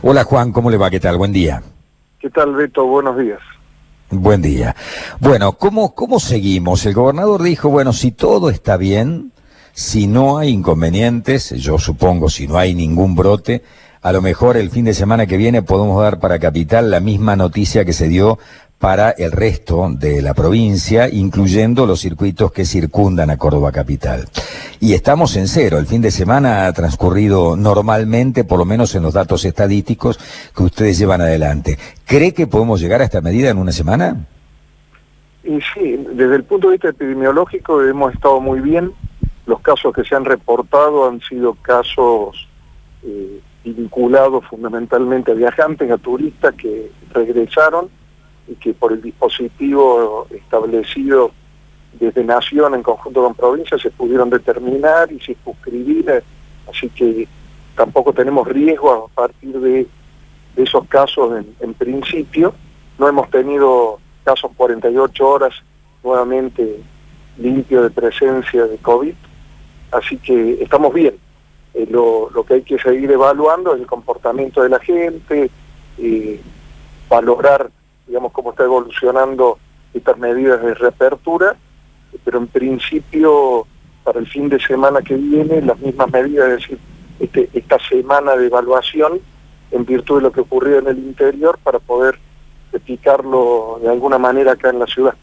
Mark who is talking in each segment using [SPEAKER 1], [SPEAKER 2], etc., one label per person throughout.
[SPEAKER 1] Hola Juan, ¿cómo le va? ¿Qué tal? Buen día.
[SPEAKER 2] ¿Qué tal Beto? Buenos días.
[SPEAKER 1] Buen día. Bueno, ¿cómo, ¿cómo seguimos? El gobernador dijo, bueno, si todo está bien, si no hay inconvenientes, yo supongo si no hay ningún brote, a lo mejor el fin de semana que viene podemos dar para Capital la misma noticia que se dio para el resto de la provincia, incluyendo los circuitos que circundan a Córdoba Capital. Y estamos en cero. El fin de semana ha transcurrido normalmente, por lo menos en los datos estadísticos que ustedes llevan adelante. ¿Cree que podemos llegar a esta medida en una semana?
[SPEAKER 2] Y sí, desde el punto de vista epidemiológico hemos estado muy bien. Los casos que se han reportado han sido casos eh, vinculados fundamentalmente a viajantes, a turistas que regresaron y que por el dispositivo establecido desde Nación en conjunto con provincia se pudieron determinar y circunscribir, así que tampoco tenemos riesgo a partir de, esos casos en, principio. No hemos tenido casos 48 horas nuevamente limpio de presencia de COVID, así que estamos bien. Eh, lo, que hay que seguir evaluando es el comportamiento de la gente, eh, valorar digamos, cómo está evolucionando estas medidas de reapertura, pero en principio para el fin de semana que viene las mismas medidas, es decir, este, esta semana de evaluación en virtud de lo que ocurrió en el interior para poder explicarlo de alguna manera acá en la ciudad.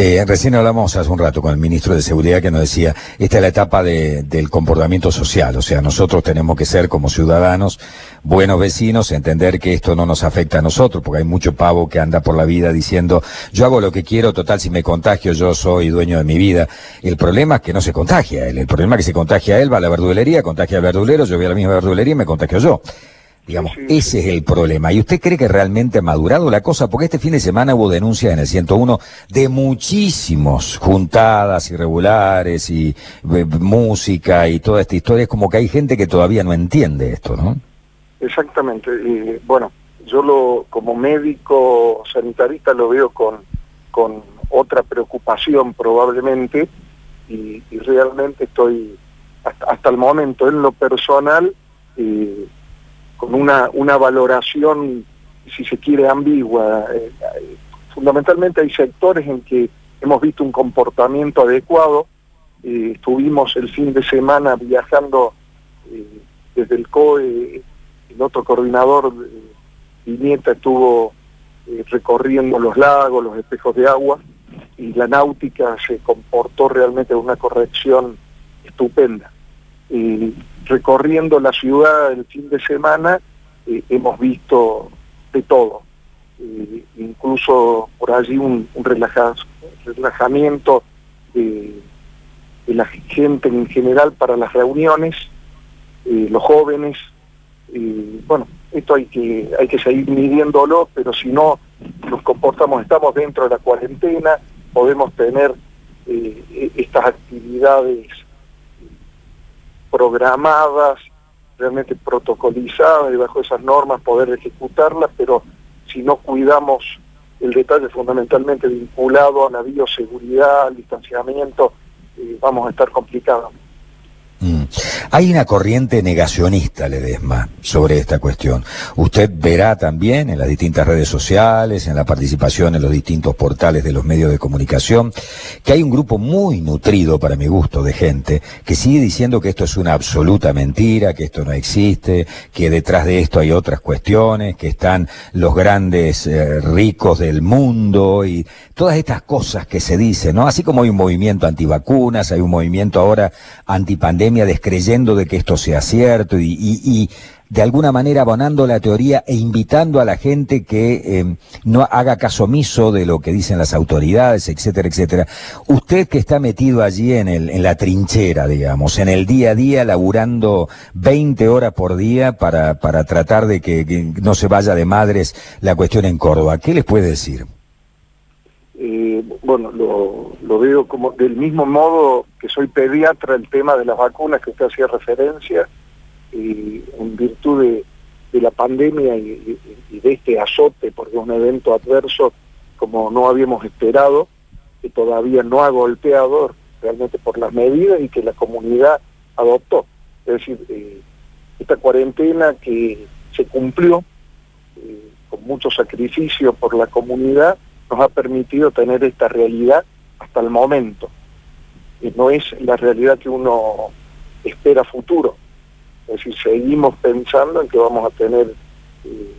[SPEAKER 1] Eh, recién hablamos hace un rato con el ministro de Seguridad que nos decía, esta es la etapa del comportamiento social, o sea, nosotros tenemos que ser como ciudadanos buenos vecinos, entender que esto no nos afecta a nosotros, porque hay mucho pavo que anda por la vida diciendo, yo hago lo que quiero, total, si me contagio yo soy dueño de mi vida. El problema es que no se contagia él, el problema es que se contagia él, va a la verdulería, contagia al verdulero, yo voy a la misma verdulería y me contagio yo. Digamos, ese es el problema. ¿Y usted cree que realmente ha madurado la cosa? Porque este fin de semana hubo denuncias en el 101 de muchísimos juntadas irregulares y eh, música y toda esta historia. Es como que hay gente que todavía no entiende esto, ¿no?
[SPEAKER 2] Exactamente. Y bueno, yo lo como médico sanitarista lo veo con, con otra preocupación probablemente y, realmente estoy hasta, el momento en lo personal... Eh, con una, una valoración, si se quiere, ambigua. Eh, eh, fundamentalmente hay sectores en que hemos visto un comportamiento adecuado. Eh, estuvimos el fin de semana viajando desde el COE, el otro coordinador, Viñeta, estuvo recorriendo los lagos, los espejos de agua, y la náutica se comportó realmente de una corrección estupenda recorriendo la ciudad el fin de semana eh, hemos visto de todo, eh, incluso por allí un, relajamiento de, la gente en general para las reuniones, eh, los jóvenes, bueno, esto hay que, hay que seguir midiéndolo, pero si no nos comportamos, estamos dentro de la cuarentena, podemos tener estas actividades programadas, realmente protocolizadas y bajo esas normas poder ejecutarlas, pero si no cuidamos el detalle fundamentalmente vinculado a la bioseguridad, al distanciamiento, eh, vamos a estar complicados.
[SPEAKER 1] Mm. Hay una corriente negacionista, Ledesma, sobre esta cuestión. Usted verá también en las distintas redes sociales, en la participación en los distintos portales de los medios de comunicación, que hay un grupo muy nutrido, para mi gusto, de gente que sigue diciendo que esto es una absoluta mentira, que esto no existe, que detrás de esto hay otras cuestiones, que están los grandes eh, ricos del mundo y todas estas cosas que se dicen, ¿no? Así como hay un movimiento antivacunas, hay un movimiento ahora antipandemia descreyendo de que esto sea cierto y, de alguna manera abonando la teoría e invitando a la gente que eh, no haga caso omiso de lo que dicen las autoridades, etcétera, etcétera. Usted que está metido allí en, el, en la trinchera, digamos, en el día a día, laburando 20 horas por día para, para tratar de que no se vaya de madres la cuestión en Córdoba, ¿qué les puede decir?
[SPEAKER 2] Eh, bueno, lo, veo como del mismo modo que soy pediatra el tema de las vacunas que usted hacía referencia, y en virtud de, la pandemia y, de este azote, porque es un evento adverso como no habíamos esperado, que todavía no ha golpeado realmente por las medidas y que la comunidad adoptó. Es decir, eh, esta cuarentena que se cumplió eh, con mucho sacrificio por la comunidad nos ha permitido tener esta realidad hasta el momento. Y no es la realidad que uno espera futuro. Es decir, seguimos pensando en que vamos a tener eh,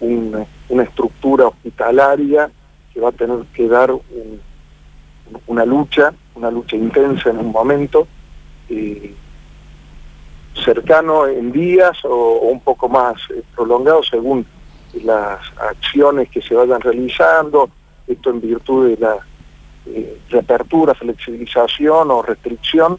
[SPEAKER 2] una, estructura hospitalaria que va a tener que dar una lucha, una lucha intensa en un momento, cercano en días o, un poco más eh, prolongado según las acciones que se vayan realizando, esto en virtud de la reapertura, flexibilización o restricción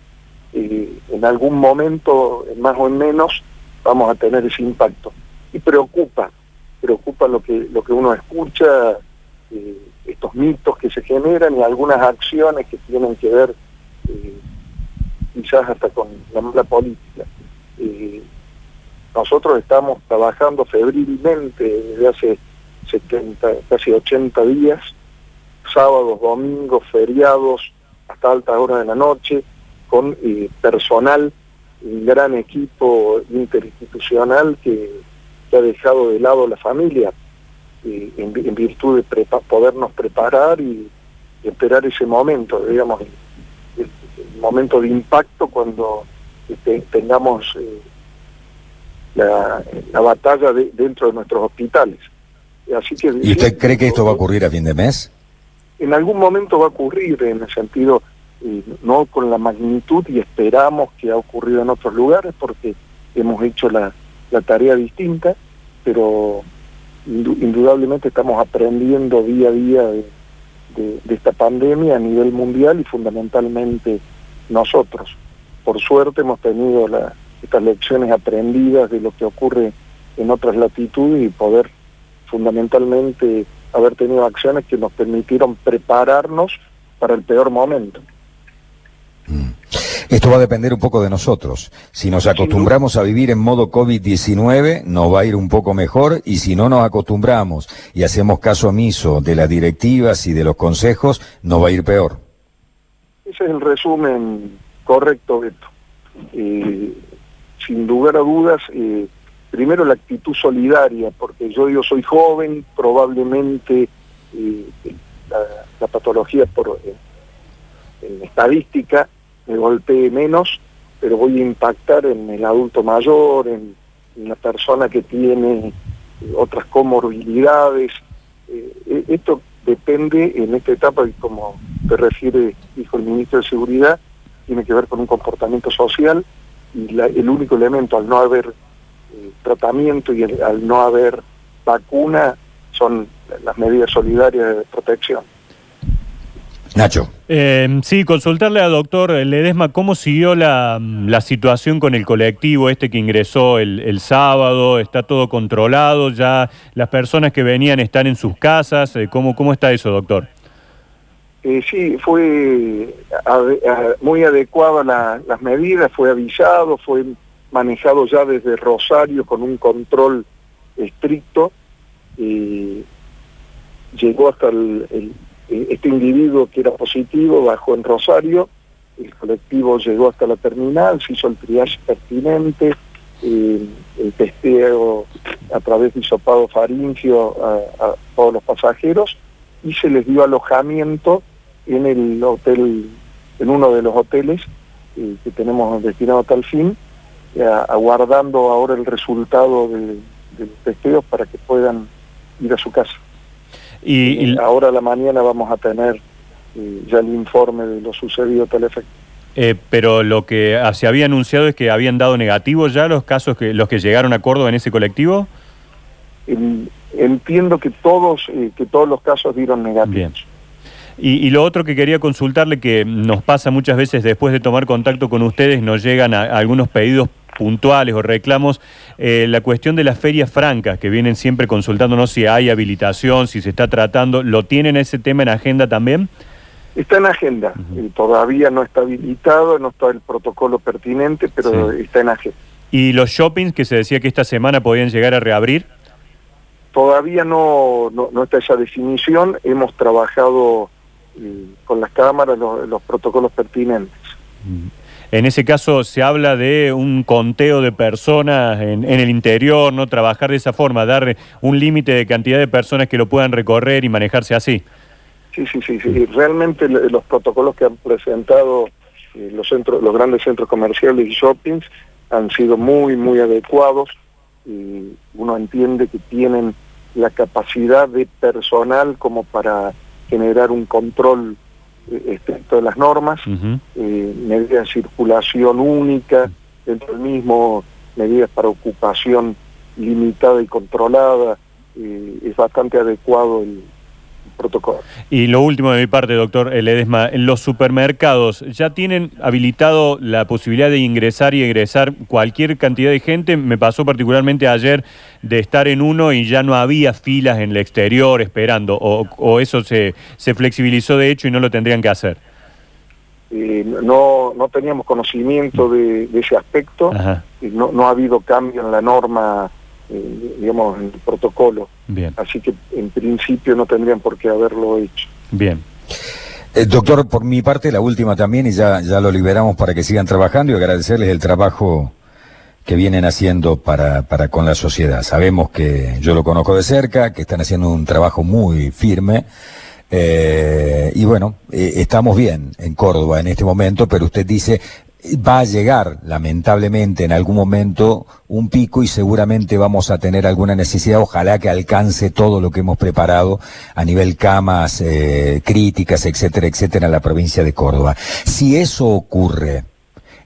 [SPEAKER 2] en algún momento, en más o en menos, vamos a tener ese impacto. Y preocupa, preocupa lo que, lo que uno escucha, eh, estos mitos que se generan y algunas acciones que tienen que ver eh, quizás hasta con la mala política. Eh, nosotros estamos trabajando febrilmente desde hace 70, casi 80 días, sábados, domingos, feriados, hasta altas horas de la noche, con eh, personal, un gran equipo interinstitucional que, ha dejado de lado la familia eh, en, virtud de podernos preparar y, esperar ese momento, digamos, el, momento de impacto cuando este, tengamos eh, la, batalla dentro de nuestros hospitales.
[SPEAKER 1] Así que, ¿Y usted cree que esto va a ocurrir a fin de mes?
[SPEAKER 2] En algún momento va a ocurrir, en el sentido no con la magnitud y esperamos que ha ocurrido en otros lugares porque hemos hecho la, tarea distinta, pero indudablemente estamos aprendiendo día a día de, esta pandemia a nivel mundial y fundamentalmente nosotros. Por suerte hemos tenido estas lecciones aprendidas de lo que ocurre en otras latitudes y poder fundamentalmente haber tenido acciones que nos permitieron prepararnos para el peor momento.
[SPEAKER 1] Esto va a depender un poco de nosotros. Si nos acostumbramos a vivir en modo COVID-19, nos va a ir un poco mejor y si no nos acostumbramos y hacemos caso omiso de las directivas y de los consejos, nos va a ir peor.
[SPEAKER 2] Ese es el resumen correcto, Beto. Eh, sin lugar a dudas, eh, primero la actitud solidaria, porque yo, yo soy joven, probablemente eh, la, patología por, en estadística me golpee menos, pero voy a impactar en el adulto mayor, en, la persona que tiene eh, otras comorbilidades. Eh, esto depende en esta etapa, y como te refiere, dijo el ministro de Seguridad, tiene que ver con un comportamiento social y el único elemento al no haber tratamiento y al no haber vacuna son las medidas solidarias de protección.
[SPEAKER 1] Nacho.
[SPEAKER 3] Eh, sí, consultarle al doctor Ledesma cómo siguió la, situación con el colectivo este que ingresó el, sábado, está todo controlado, ya las personas que venían están en sus casas, eh, ¿cómo, cómo está eso, doctor?
[SPEAKER 2] Eh, sí, fue muy adecuada las medidas, fue avisado, fue manejado ya desde Rosario con un control estricto, llegó hasta el este individuo que era positivo bajó en Rosario, el colectivo llegó hasta la terminal, se hizo el triage pertinente, el testeo a través de hisopado faringio a, todos los pasajeros y se les dio alojamiento en el hotel, en uno de los hoteles eh, que tenemos destinado a tal fin, aguardando ahora el resultado del testeo para que puedan ir a su casa. Y, ahora a la mañana vamos a tener eh, ya el informe de lo sucedido tal efecto.
[SPEAKER 3] Eh, pero lo que se había anunciado es que habían dado negativos ya los casos que los que llegaron a Córdoba en ese colectivo.
[SPEAKER 2] entiendo que todos eh, que todos los casos dieron negativos.
[SPEAKER 3] Y, lo otro que quería consultarle, que nos pasa muchas veces después de tomar contacto con ustedes, nos llegan algunos pedidos puntuales o reclamos, eh, la cuestión de las ferias francas, que vienen siempre consultándonos si hay habilitación, si se está tratando, ¿lo tienen ese tema en agenda también?
[SPEAKER 2] Está en agenda, eh, todavía no está habilitado, no está el protocolo pertinente, pero está en agenda.
[SPEAKER 3] ¿Y los shoppings que se decía que esta semana podían llegar a reabrir?
[SPEAKER 2] Todavía no, no, está esa definición, hemos trabajado eh, con las cámaras los, protocolos pertinentes.
[SPEAKER 3] En ese caso se habla de un conteo de personas en, el interior, no trabajar de esa forma, dar un límite de cantidad de personas que lo puedan recorrer y manejarse así.
[SPEAKER 2] Sí, sí, sí, sí. realmente los protocolos que han presentado eh, los centros, los grandes centros comerciales y shoppings han sido muy, muy adecuados. y uno entiende que tienen la capacidad de personal como para generar un control estricto de las normas, eh, medidas de circulación única dentro del mismo, medidas para ocupación limitada y controlada, eh, es bastante adecuado el, protocolo.
[SPEAKER 3] Y lo último de mi parte, doctor Ledesma, los supermercados ya tienen habilitado la posibilidad de ingresar y egresar cualquier cantidad de gente. Me pasó particularmente ayer de estar en uno y ya no había filas en el exterior esperando, o, eso se, se flexibilizó de hecho y no lo tendrían que hacer.
[SPEAKER 2] Eh, no, no teníamos conocimiento de, ese aspecto, no, no ha habido cambio en la norma eh, digamos, en el protocolo. Bien. Así que en principio no tendrían por qué haberlo hecho.
[SPEAKER 3] Bien.
[SPEAKER 1] Eh, doctor, por mi parte, la última también, y ya, ya lo liberamos para que sigan trabajando y agradecerles el trabajo que vienen haciendo para, para con la sociedad. Sabemos que yo lo conozco de cerca, que están haciendo un trabajo muy firme. Eh, y bueno, estamos bien en Córdoba en este momento, pero usted dice, va a llegar, lamentablemente, en algún momento un pico y seguramente vamos a tener alguna necesidad. Ojalá que alcance todo lo que hemos preparado a nivel camas eh, críticas, etcétera, etcétera, en la provincia de Córdoba. Si eso ocurre,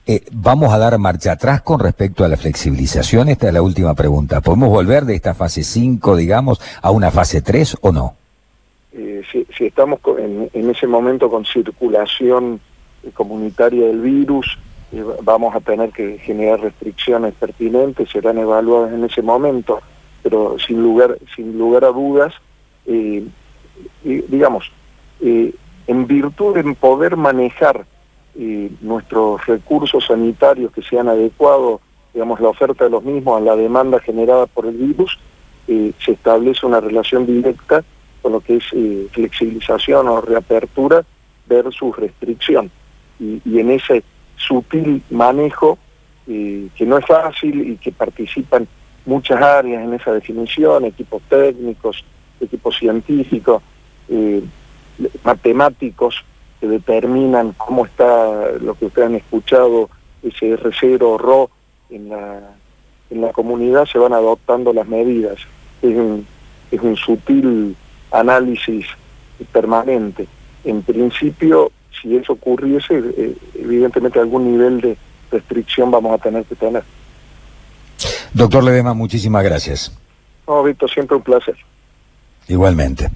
[SPEAKER 1] eh, ¿vamos a dar marcha atrás con respecto a la flexibilización? Esta es la última pregunta. ¿Podemos volver de esta fase 5, digamos, a una fase 3 o no?
[SPEAKER 2] Eh, si, estamos en ese momento con circulación comunitaria del virus, vamos a tener que generar restricciones pertinentes, serán evaluadas en ese momento, pero sin lugar, sin lugar a dudas, eh, digamos, eh, en virtud de poder manejar eh, nuestros recursos sanitarios que sean adecuados, digamos, la oferta de los mismos a la demanda generada por el virus, se establece una relación directa con lo que es flexibilización o reapertura versus restricción. Y, en ese sutil manejo eh, que no es fácil y que participan muchas áreas en esa definición, equipos técnicos, equipos científicos, eh, matemáticos que determinan cómo está lo que ustedes han escuchado, ese R0 o RO en la, en la comunidad, se van adoptando las medidas. Es un, es un sutil análisis permanente. En principio, si eso ocurriese, eh, evidentemente algún nivel de restricción vamos a tener que tener.
[SPEAKER 1] Doctor Ledema, muchísimas gracias.
[SPEAKER 2] No, Víctor, siempre un placer.
[SPEAKER 1] Igualmente.